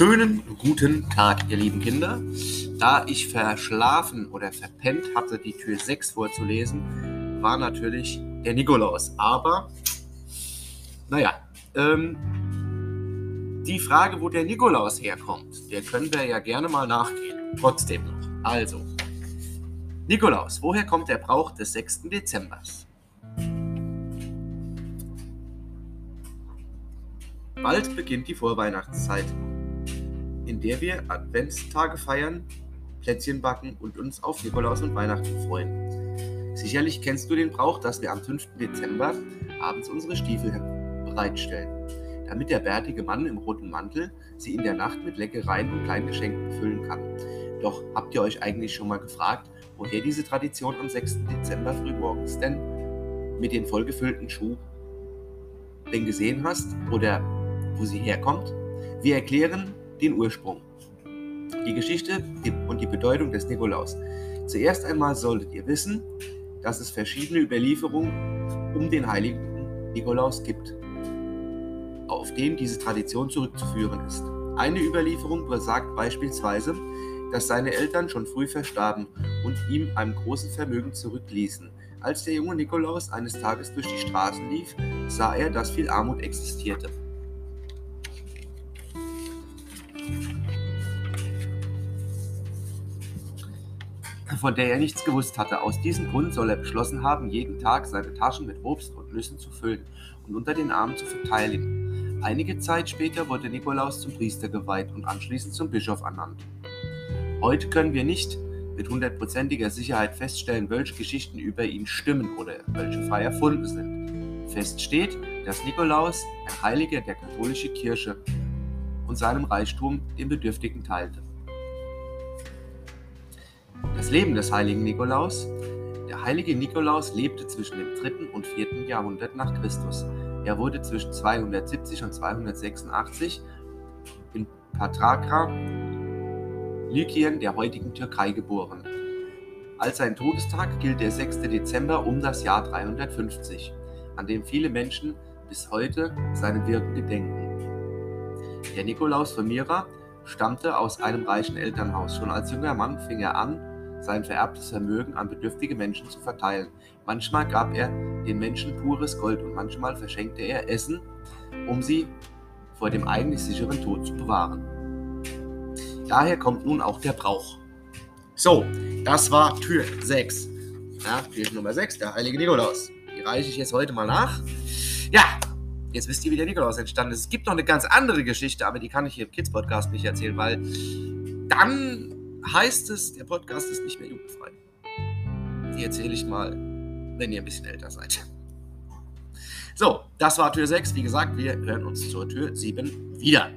Schönen guten Tag, ihr lieben Kinder. Da ich verschlafen oder verpennt hatte, die Tür 6 vorzulesen, war natürlich der Nikolaus. Aber, naja, ähm, die Frage, wo der Nikolaus herkommt, der können wir ja gerne mal nachgehen. Trotzdem noch. Also, Nikolaus, woher kommt der Brauch des 6. Dezembers? Bald beginnt die Vorweihnachtszeit in der wir Adventstage feiern, Plätzchen backen und uns auf Nikolaus und Weihnachten freuen. Sicherlich kennst du den Brauch, dass wir am 5. Dezember abends unsere Stiefel bereitstellen, damit der bärtige Mann im roten Mantel sie in der Nacht mit Leckereien und kleinen Geschenken befüllen kann. Doch habt ihr euch eigentlich schon mal gefragt, woher diese Tradition am 6. Dezember frühmorgens denn mit den vollgefüllten Schuhen denn gesehen hast oder wo sie herkommt? Wir erklären den Ursprung, die Geschichte und die Bedeutung des Nikolaus. Zuerst einmal solltet ihr wissen, dass es verschiedene Überlieferungen um den heiligen Nikolaus gibt, auf den diese Tradition zurückzuführen ist. Eine Überlieferung besagt beispielsweise, dass seine Eltern schon früh verstarben und ihm ein großes Vermögen zurückließen. Als der junge Nikolaus eines Tages durch die Straßen lief, sah er, dass viel Armut existierte. Von der er nichts gewusst hatte. Aus diesem Grund soll er beschlossen haben, jeden Tag seine Taschen mit Obst und Nüssen zu füllen und unter den Armen zu verteilen. Einige Zeit später wurde Nikolaus zum Priester geweiht und anschließend zum Bischof ernannt. Heute können wir nicht mit hundertprozentiger Sicherheit feststellen, welche Geschichten über ihn stimmen oder welche frei erfunden sind. Fest steht, dass Nikolaus, ein Heiliger der katholischen Kirche, und seinem Reichtum den Bedürftigen teilte. Das Leben des heiligen Nikolaus. Der heilige Nikolaus lebte zwischen dem 3. und 4. Jahrhundert nach Christus. Er wurde zwischen 270 und 286 in Patrakra, Lykien der heutigen Türkei geboren. Als sein Todestag gilt der 6. Dezember um das Jahr 350, an dem viele Menschen bis heute seinem Wirken gedenken. Der Nikolaus von Myra stammte aus einem reichen Elternhaus. Schon als junger Mann fing er an, sein vererbtes Vermögen an bedürftige Menschen zu verteilen. Manchmal gab er den Menschen pures Gold und manchmal verschenkte er Essen, um sie vor dem eigentlich sicheren Tod zu bewahren. Daher kommt nun auch der Brauch. So, das war Tür 6. Ja, Tür Nummer 6, der heilige Nikolaus. Die reiche ich jetzt heute mal nach. Ja, jetzt wisst ihr, wie der Nikolaus entstanden ist. Es gibt noch eine ganz andere Geschichte, aber die kann ich hier im Kids-Podcast nicht erzählen, weil dann heißt es, der Podcast ist nicht mehr jugendfrei. Die erzähle ich mal, wenn ihr ein bisschen älter seid. So, das war Tür 6. Wie gesagt, wir hören uns zur Tür 7 wieder.